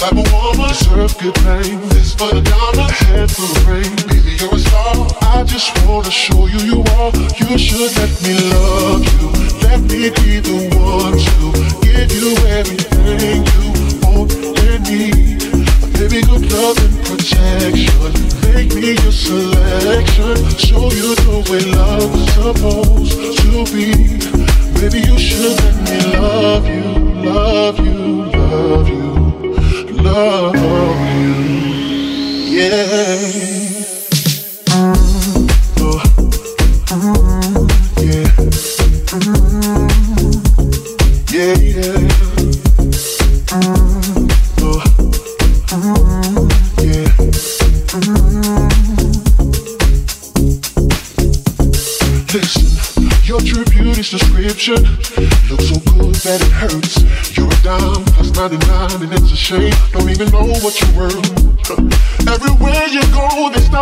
Type of woman deserve good things. This for the diamond, head for the rain. Baby, you're a star. I just wanna show you you are. You should let me love you. Let me be the one to give you everything you want and need. Baby, good love and protection. Make me your selection. Show you the way love is supposed to be. Baby, you should let me love you, love you, love you, love you. Yeah.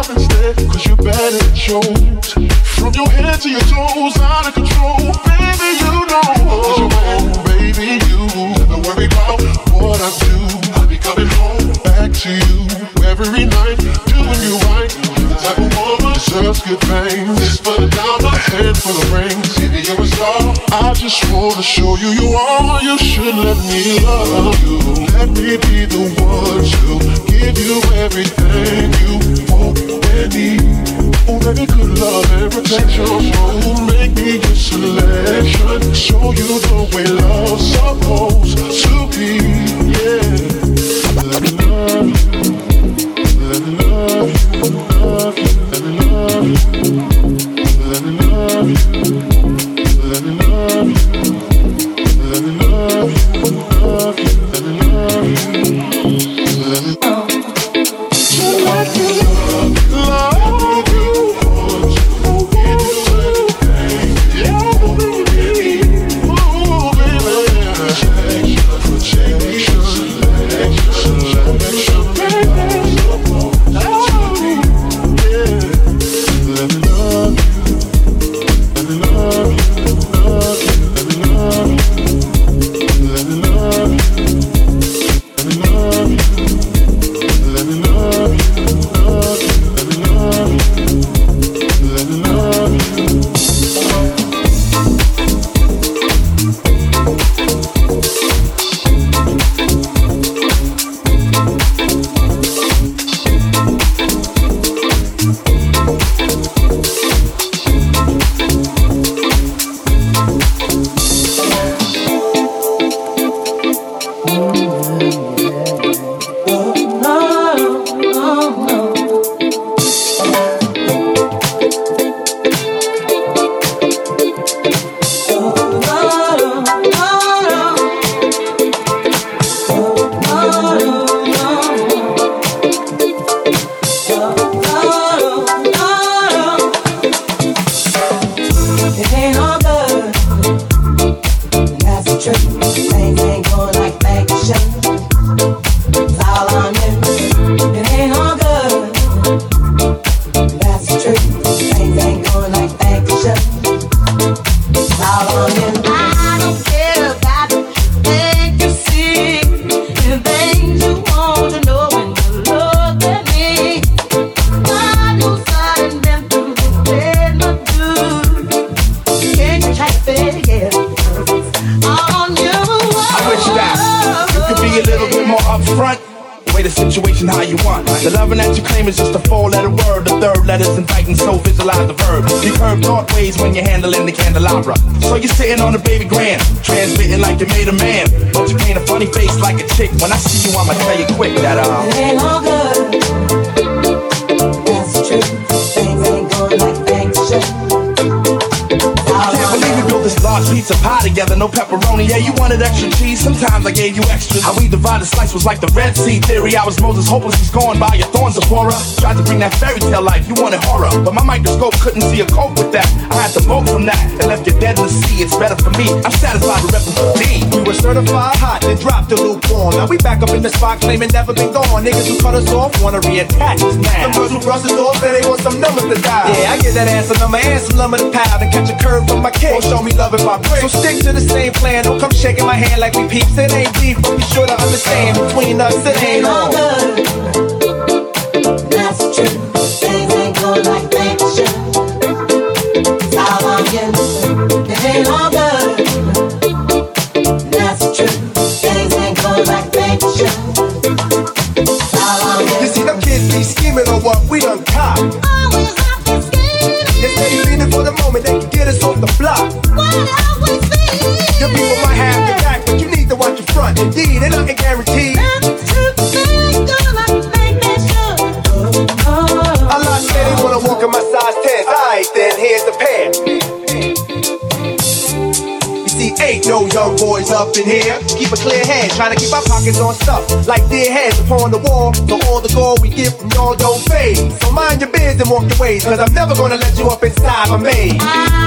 You're bad shows. From your head to your toes, out of control. Baby, you know. Cause you're man, baby, you never worry about I do. I'll be coming home back to you every night, doing you right. The type of woman deserves good things. This rings. Baby. I just wanna show you you are. You should let me love you. Let me be the one to give you everything you want and need. Oh, baby, good love and protection. Oh, make me your selection. Show you the way love's supposed to be. Yeah. Let me love you. Let me love you, love you, let me love you, let me love you, let me love you, candelabra. So you're sitting on a baby grand, transmitting like you made a man. But you paint a funny face like a chick. When I see you, I'ma tell you quick that uh. It ain't all good. Pizza pie together, no pepperoni. Yeah, you wanted extra cheese, sometimes I gave you extra. How we divided slice was like the Red Sea theory. I was Moses, hopeless, he's gone by your thorns, Zipporah. Tried to bring that fairy tale life, you wanted horror. But my microscope couldn't see a cope with that. I had to vote from that and left you dead in the sea. It's better for me. I'm satisfied with repping for D. We were certified hot, then dropped the lukewarm. Now we back up in the spot, claiming never been gone. Niggas who cut us off wanna reattach us now. Some girls who brush us off say they want some numbers to die. Yeah, I get that ass a number and some lumber to pound and catch a curve from my kick. Don't show me love if I. So stick to the same plan. Don't come shaking my hand like we peeps. It ain't beef, but be sure to understand between us it ain't on. That's up in here. Keep a clear head, trying to keep our pockets on stuff. Like dead heads upon the wall. So all the gold we get from y'all don't fade. So mind your biz and walk your ways, cause I'm never gonna let you up inside my maze.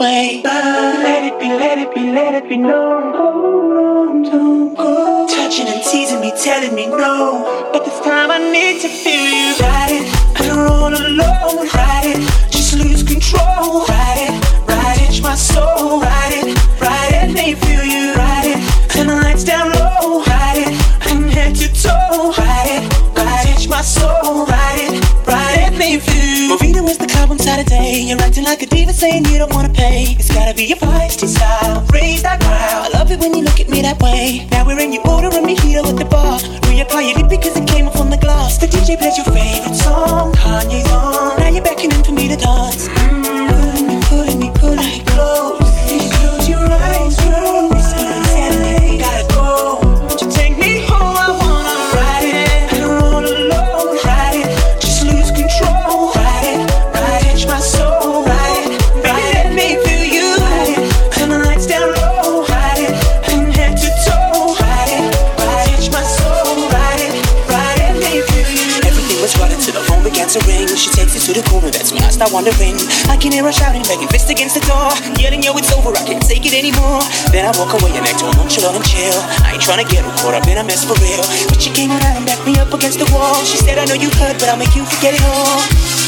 way. Let it be, let it be, let it be known. Hold on, don't go. Touching and teasing me, telling me no. But this time I need to feel you. Riding, I don't alone. saying you don't wanna pay. It's gotta be your feisty style. Raise that crowd. I love it when you look at me that way. Now we're in your order and mojito with the bar. Reapply your lip because it came off on the glass. The DJ plays your favorite. Wondering, I can hear her shouting, banging fist against the door. Yelling, yo, it's over, I can't take it anymore. Then I walk away and act all nonchalant and chill. I ain't trying to get her caught up in a mess for real. But she came around and backed me up against the wall. She said, I know you hurt, but I'll make you forget it all.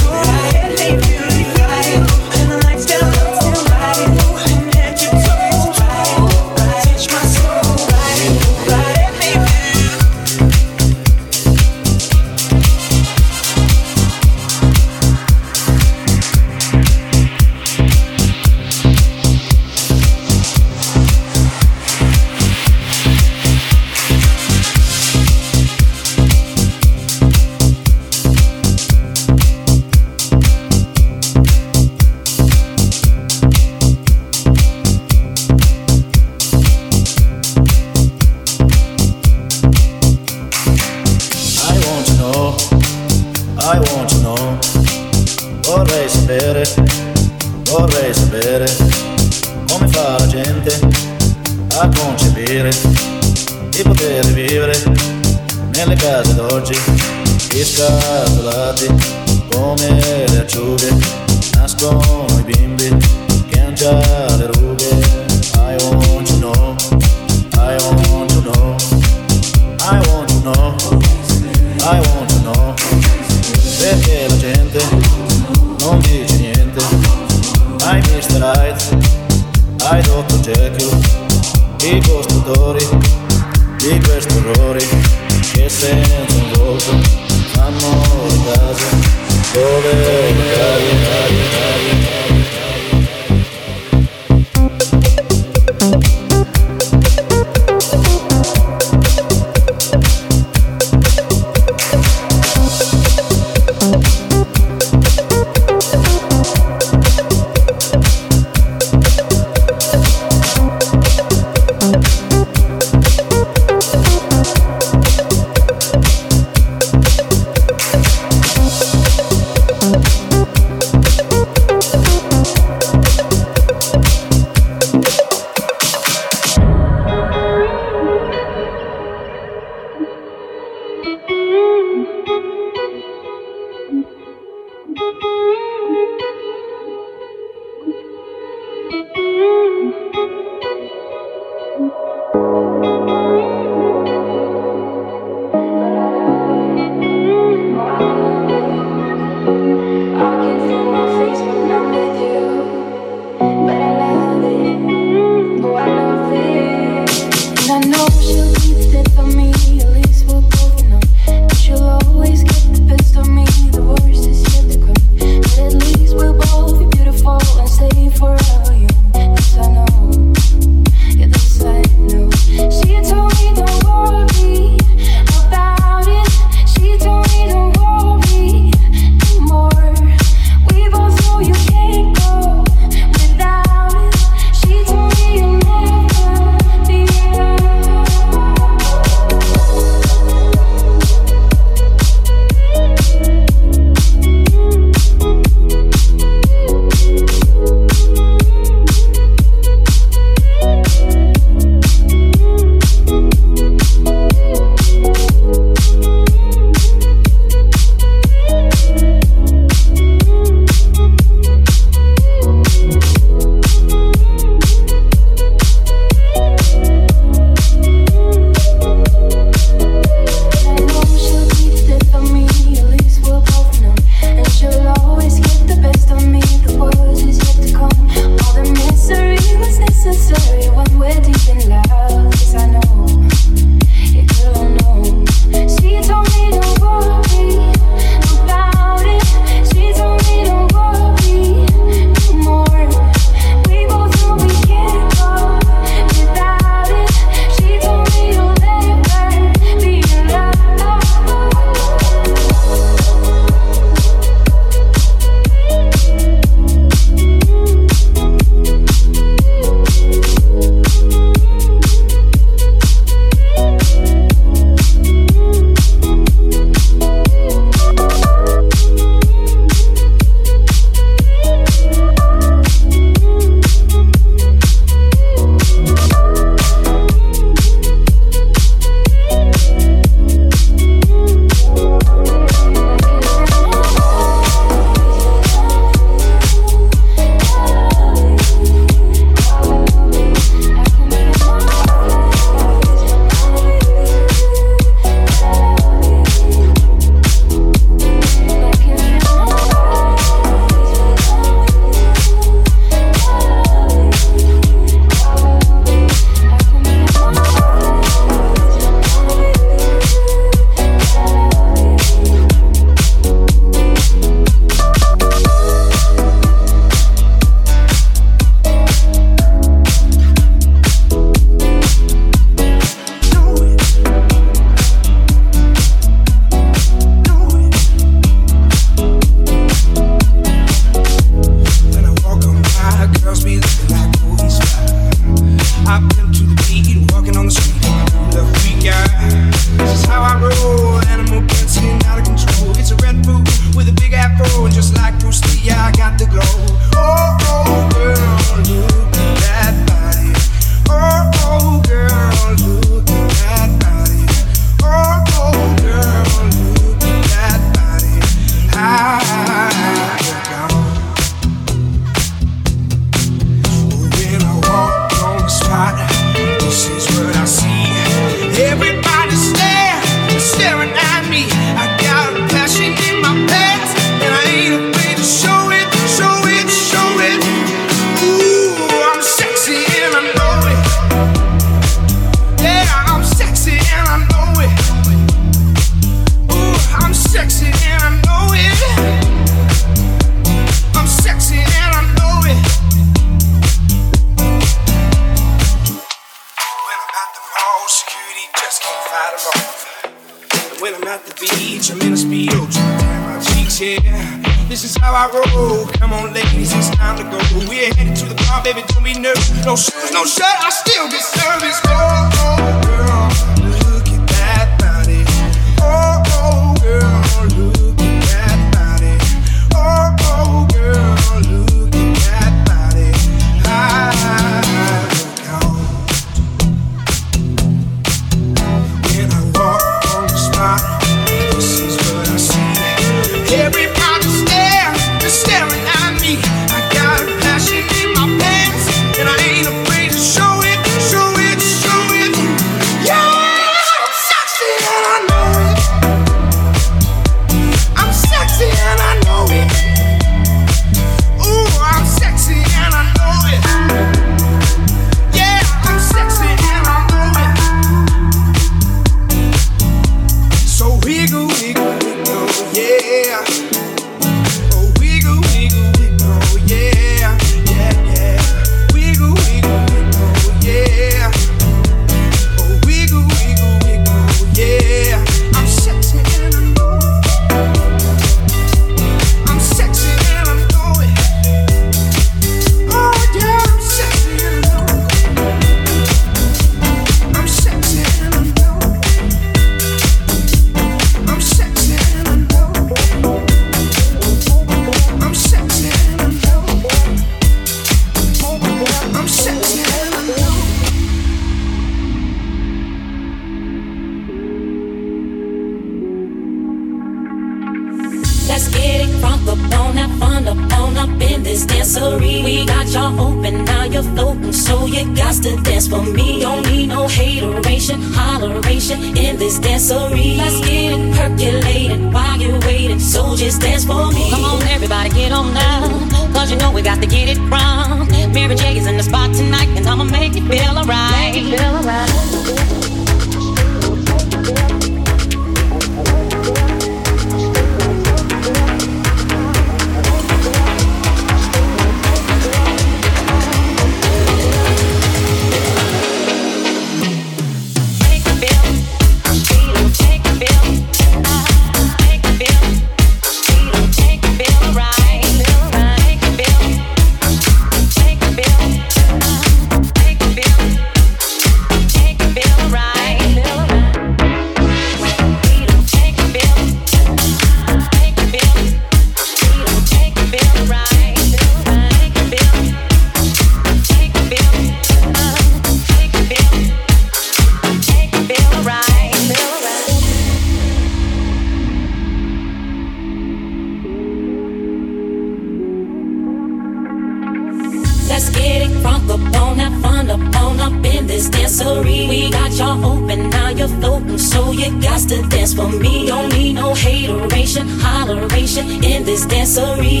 sorry.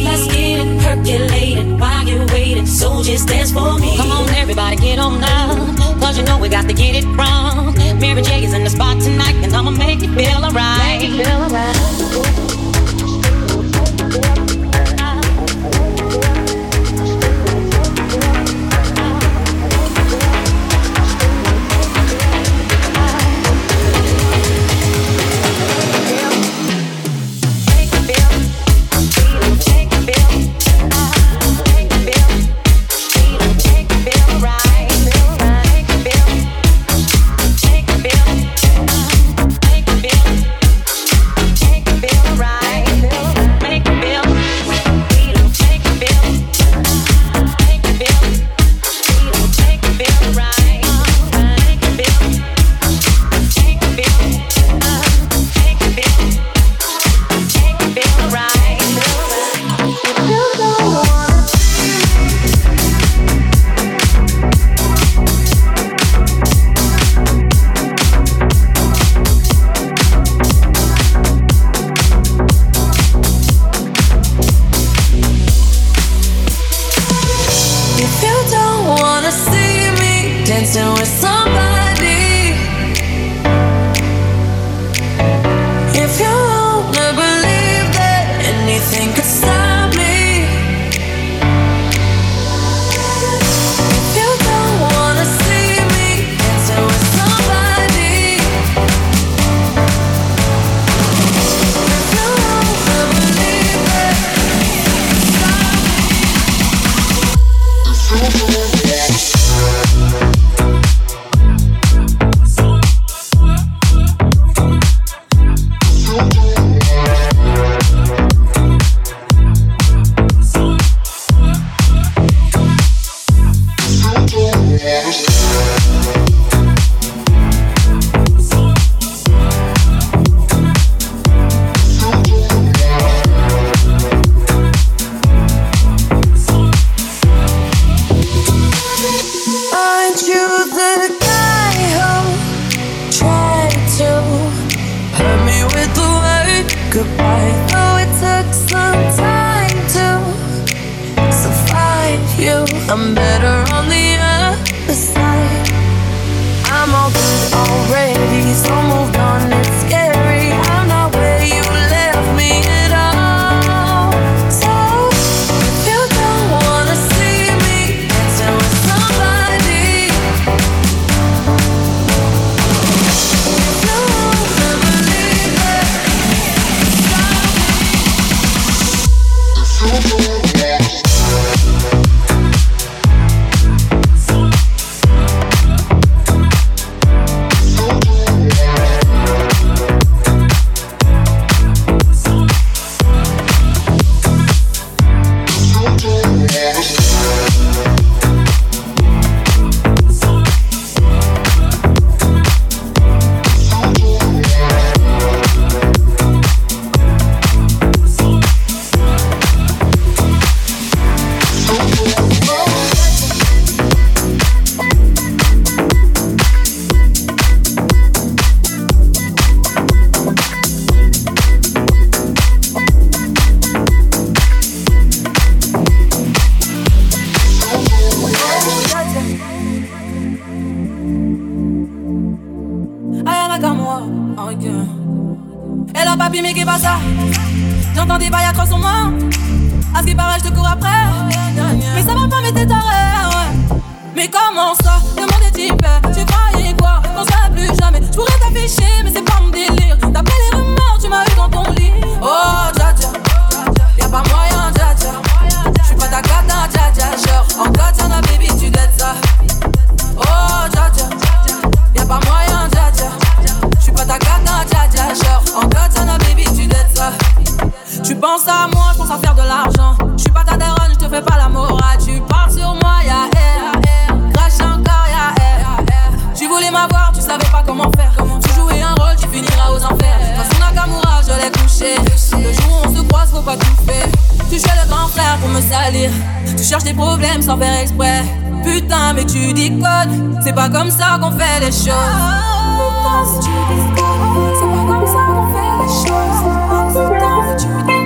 sans faire exprès. Putain, mais tu déconnes, c'est pas comme ça qu'on fait les choses. Oh, putain, mais tu déconnes, c'est pas comme ça qu'on fait les choses. Oh, putain, mais tu déconnes.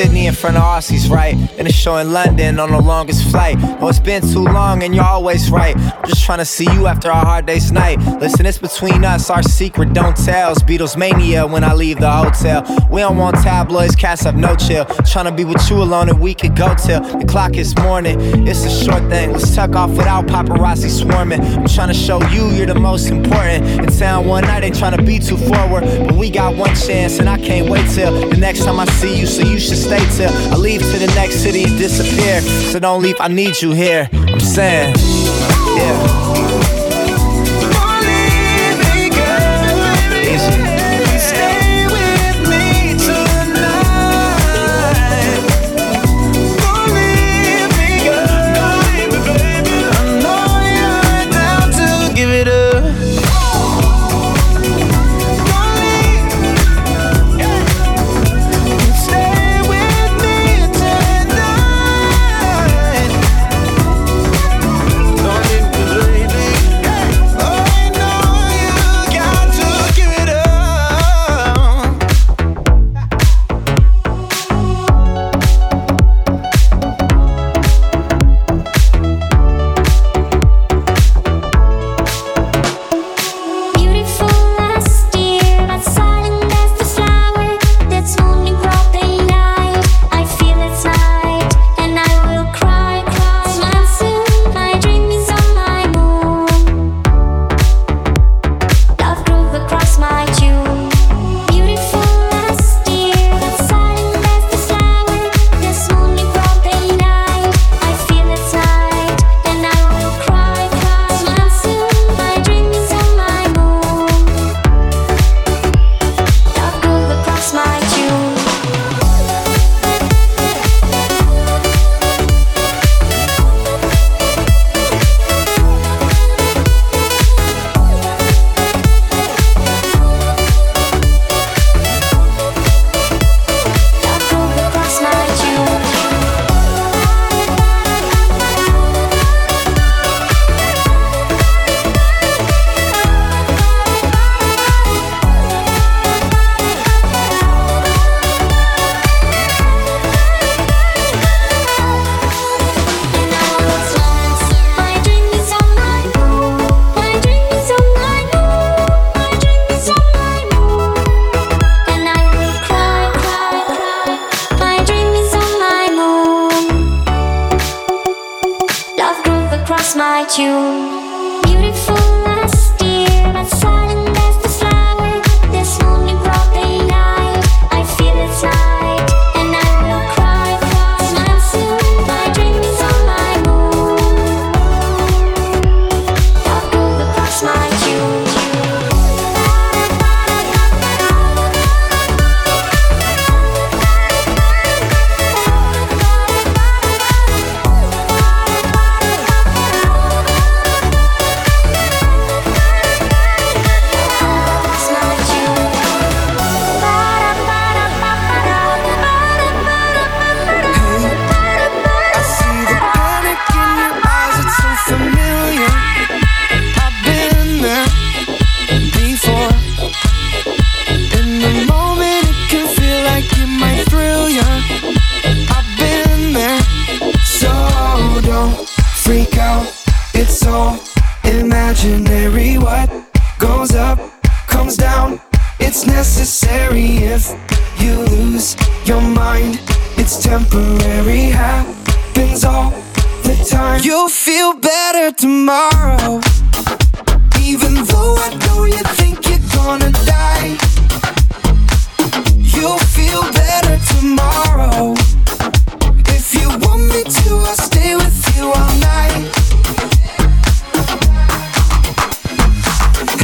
Sydney in front of Aussies, right? Then a show in London on the longest flight. Oh, it's been too long and you're always right. I'm just trying to see you after a hard day's night. Listen, it's between us, our secret don't tell. It's Beatles mania when I leave the hotel. We don't want tabloids, cats have no chill. Trying to be with you alone and we could go till the clock is morning. It's a short thing, let's tuck off without paparazzi swarming. I'm trying to show you you're the most important. In town one night, ain't trying to be too forward. But we got one chance and I can't wait till the next time I see you, so you should stay till I leave to the next city and disappear. So don't leave, I need you here. I'm saying, yeah.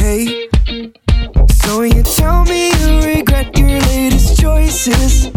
okay. So you tell me you regret your latest choices.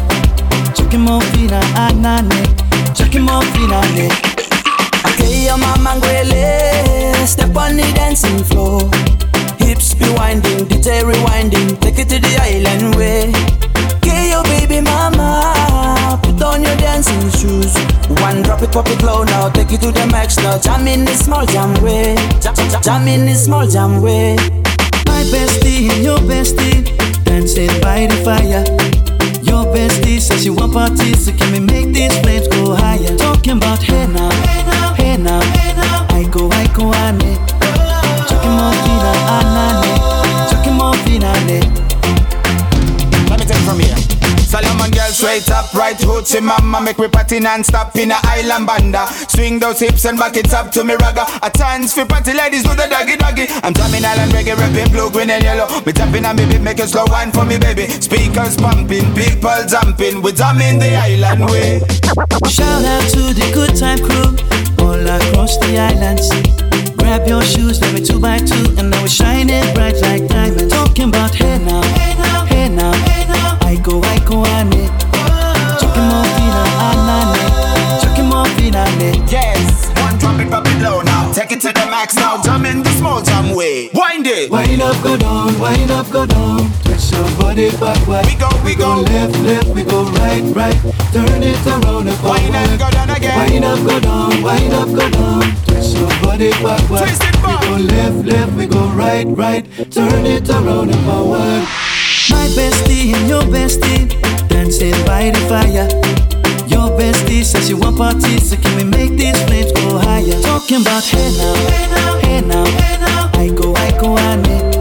Chucking more fina, anane. Chucking more fina, ane. Okay, your mama ngwele Step on the dancing floor Hips be winding, DJ rewinding Take it to the island way Okay, your baby mama Put on your dancing shoes One drop it, pop it low now Take it to the max now Jam in the small jam way Jam, jam, jam in the small jam way My bestie and your bestie dancing by the fire. Your bestie says she want parties, so can we make these flames go higher? Talking about hey now, hey now, hey now, hey now. I go, I go, ane. Chucking more fina, anane. Eh? Chucking more fina, ane. Let me take it from here. Solomon girl straight up, right hoochie mama Make me party non-stop in a island banda. Swing those hips and back it up to me ragga. A chance for party ladies do the doggy doggy. I'm drumming island reggae, rapping blue, green and yellow. Me tapping on me beat, make it slow wine for me baby. Speakers pumping, people jumping. We drumming the island way. Shout out to the good time crew all across the islands. Grab your shoes, let me two by two, and now we're shining bright like diamonds. Talking about hey now, hey now, hey now, hey now. Yes, one drop it low now Take it to the max now. Jump in the small jam way. Wind it. Wind up go down, wind up go down. Twist your body backward. We go, we, go, left, left, we go right, right. Turn it around and forward. Wind up go down again. Wind up go down, wind up go down. Twist your body backward. We go left, left, we go right, right. Turn it around and forward. My bestie and your bestie dancing by the fire. Your bestie says she want parties, so can we make these flames go higher? Talking about hey now, hey now, hey now, hey now. I go, I go, I need.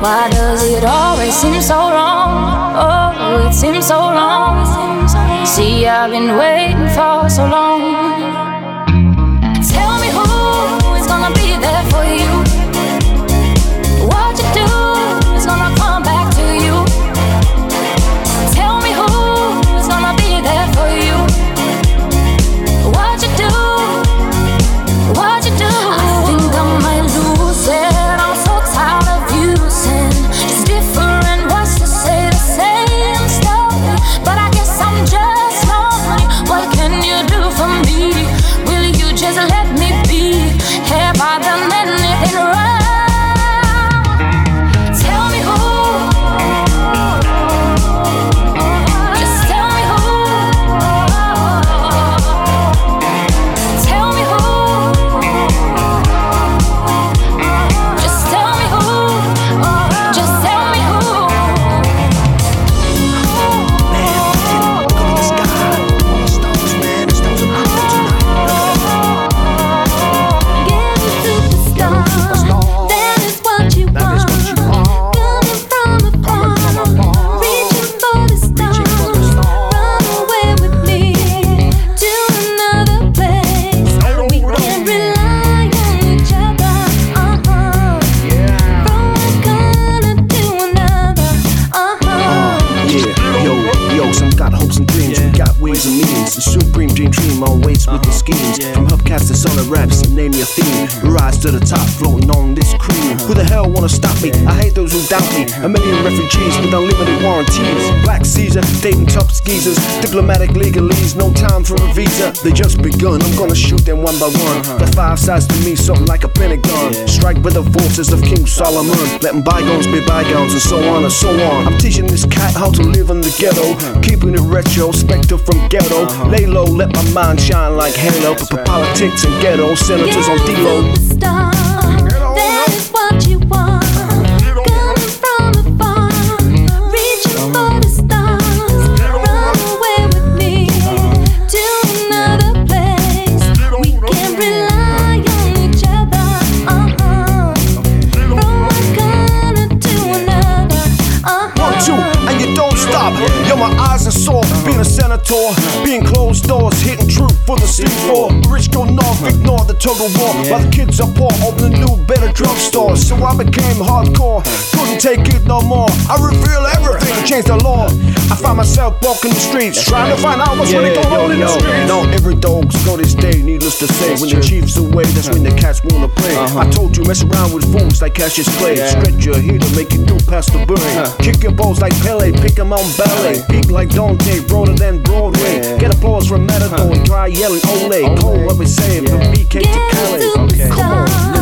Why does it always seem so wrong? Oh, it seems so long. See, I've been waiting for so long. A million refugees with unlimited warranties. Black Caesar, dating top skeezers. Diplomatic legalese, no time for a visa. They just begun, I'm gonna shoot them one by one. The five sides to me, something like a pentagon. Strike with the forces of King Solomon. Letting bygones be bygones and so on and so on. I'm teaching this cat how to live in the ghetto. Keeping it retro, spectre from ghetto. Lay low, let my mind shine like halo. For politics and ghetto, senators on D-Lo. The war. While the kids are poor, So I became hardcore, couldn't take it no more. I reveal everything, change the law. I find myself walking the streets, trying to find out what's yeah, really going on in the streets. No, every dog's go this day, needless to say. That's when true. the chief's away, that's when the cats wanna play. Uh-huh. I told you, mess around with fools like Cassius Clay. Yeah. Stretch your heel to make you do past the brain. Huh. Kick your balls like Pele, pick 'em on ballet. Peak like Dante, broader than Broadway. Yeah. Get applause from Matador, huh. dry yelling Ole. Cold what we saying from BK to Cali. Okay. Come on.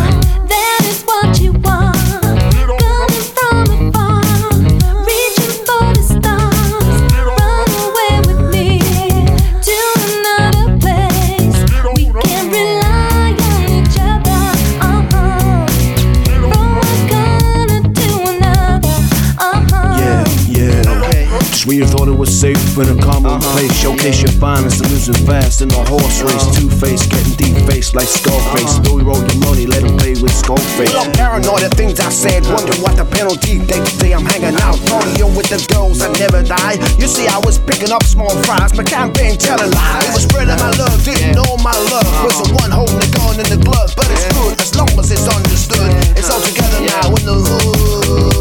In a common uh-huh. place, showcase your finest and losing fast in the horse race. Uh-huh. Two face, getting deep face like Scarface. Uh-huh. Louis roll your money, let him play with Scarface. I'm paranoid of things I said, wonder what the penalty. They say I'm hanging out, partying with the girls that never die. You see, I was picking up small fries, my campaign telling lies. It was spreading my love, didn't know my love. Was the one holding the gun in the glove, but it's good as long as it's understood. It's all together now in the hood.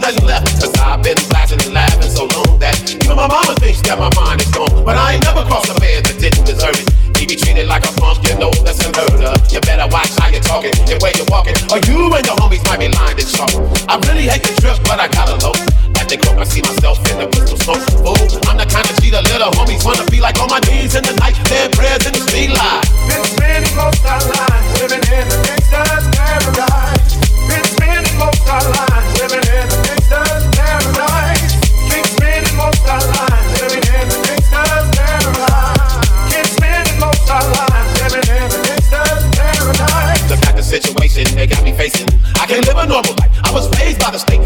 nothing left. Cause I've been laughing and laughing so long that even my mama thinks that my mind is gone. But I ain't never crossed a man that didn't deserve it. He be treated like a punk, you know that's unheard of. You better watch how you're talking and where you're walking, or you and your homies might be lined in chalk. I really hate the trip, but I gotta low. At the coke, I see myself in the pistol smoke. Fool, I'm the kind of cheater little homies wanna be like on my knees in the night, their prayers in the street light. This man lost our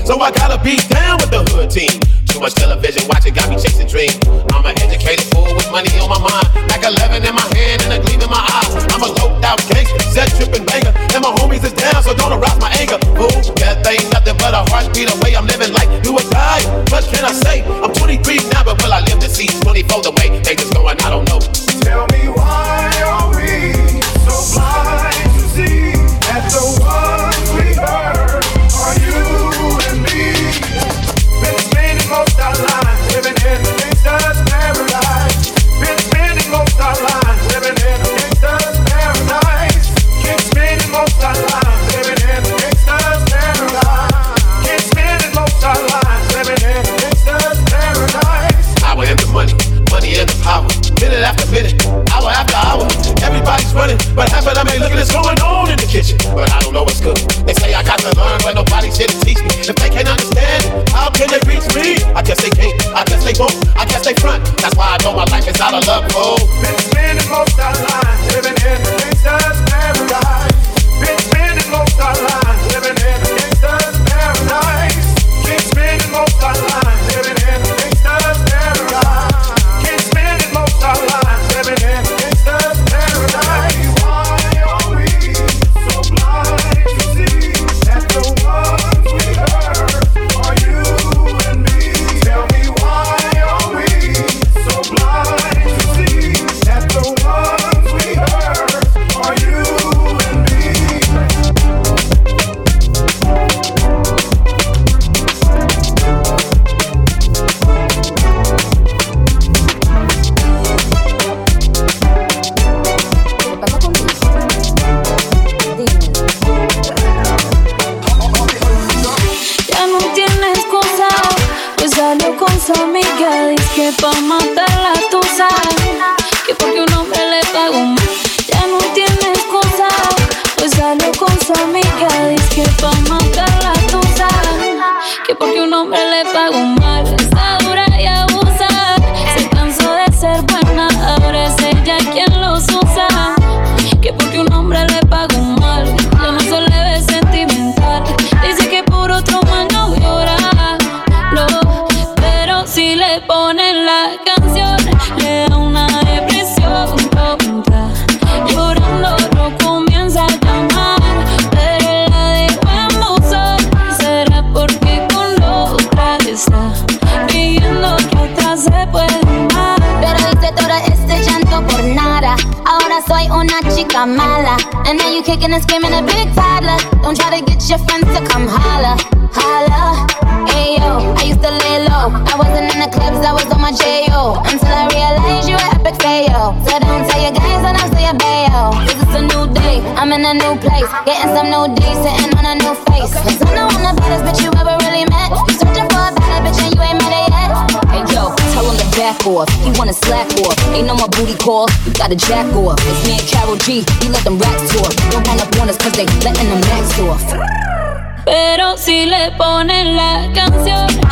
So I gotta be down with the hood team. Too much television watching got me chasing dreams. I'm an educated fool with money on my mind. Like 11 in my hand and a gleam in my eyes. I'm a loped out gangster, set tripping banger. And my homies is down, so don't arouse my anger. Fool, death ain't nothing but a heartbeat away. I'm living like do or die. What can I say? I'm 23 now, but will I live to see 24 the way they just going? I don't know. Tell me why. I got to learn, but here to teach me. If they can't understand, how can they reach me? I guess they can't, I guess they won't, I guess they front. That's why I know my life is out of love, oh. Been spending most our lives living call, you got a jack off. It's me Karol G, let them racks. Don't hang up on us cause they letting them max off. Pero si le ponen la canción.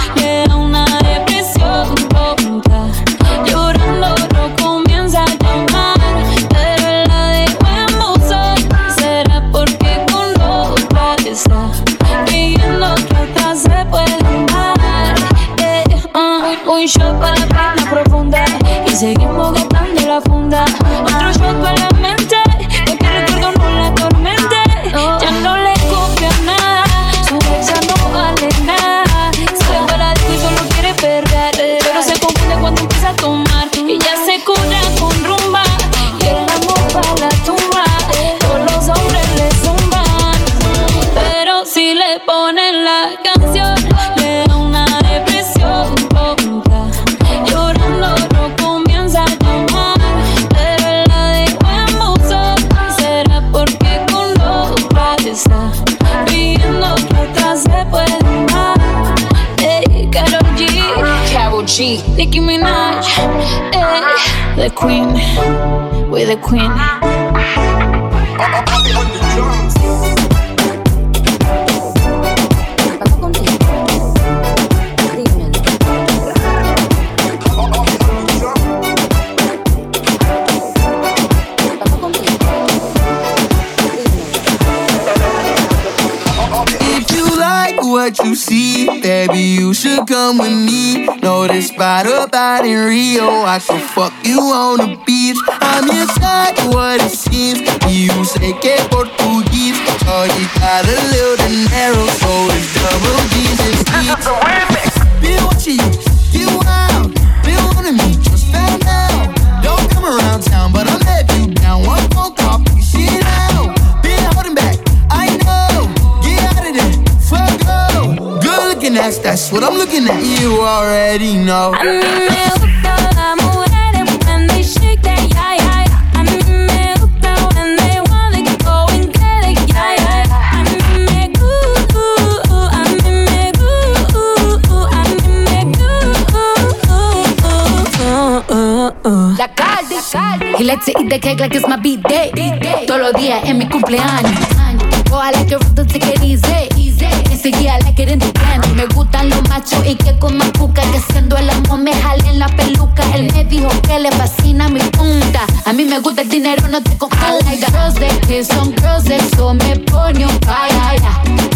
the queen. what you see. Baby, you should come with me. Know this spot up out in Rio. I can fuck you on the I'm inside what it seems. You say que Portuguese. Shorty got a little dinero, so it's double G's This is the remix. Been watching you, get wild. Been wanting me, just found out. Don't come around town, but I'm let you down. One phone call, you see now. Been holding back, I know. Get out of there, fuck go. Good looking ass, that's what I'm looking at. You already know. Likes to eat the cake like it's my B-day. Todos los días en mi cumpleaños. Oh, I like it rough, take it easy. Like it in the can. Me gustan los machos y que con cuca. Que siendo el amor me jalen la peluca. Él me dijo que le fascina mi punta. A mí me gusta el dinero, no te confundas. I like girls that kiss on girls, eso me pone on fire.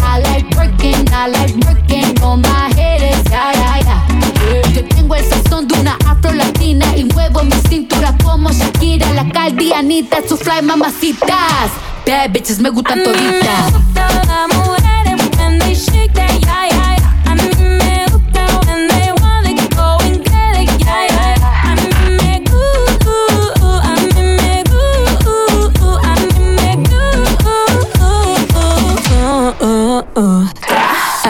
I like working, I like working on my head yeah, yeah. Yo tengo el sazón de una afro latina y muevo mi cintura como Shakira, la caldianita, su fly mamacitas. Bad bitches me gustan toditas.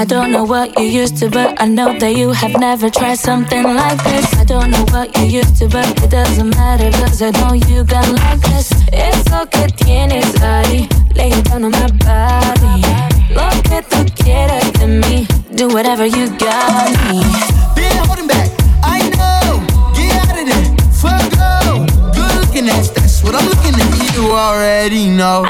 I don't know what you used to, but I know that you have never tried something like this. I don't know what you used to, but it doesn't matter, cause I know you got like this. It's lo que tienes ahí, lay it down on my body. Lo que tú quieres de mí, do whatever you got me. Been holding back, I know. Get out of there, fuck go. Good looking ass, that's what I'm looking at. You already know.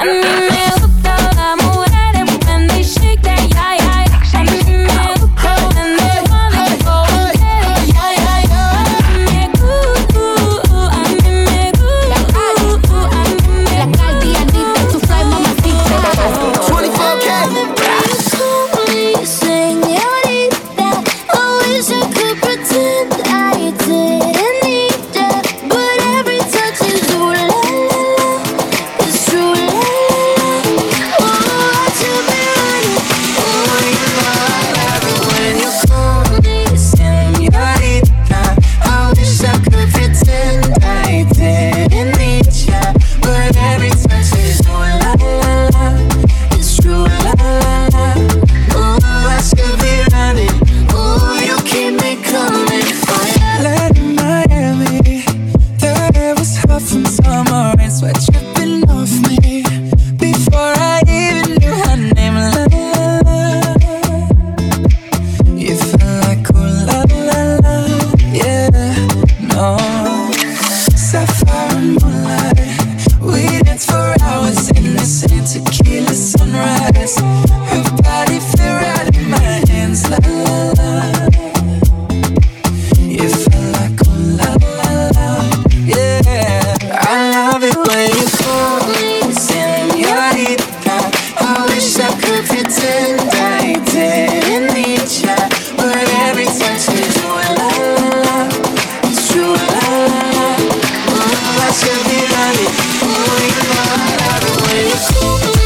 Ooh, I should be running. Ooh, you love you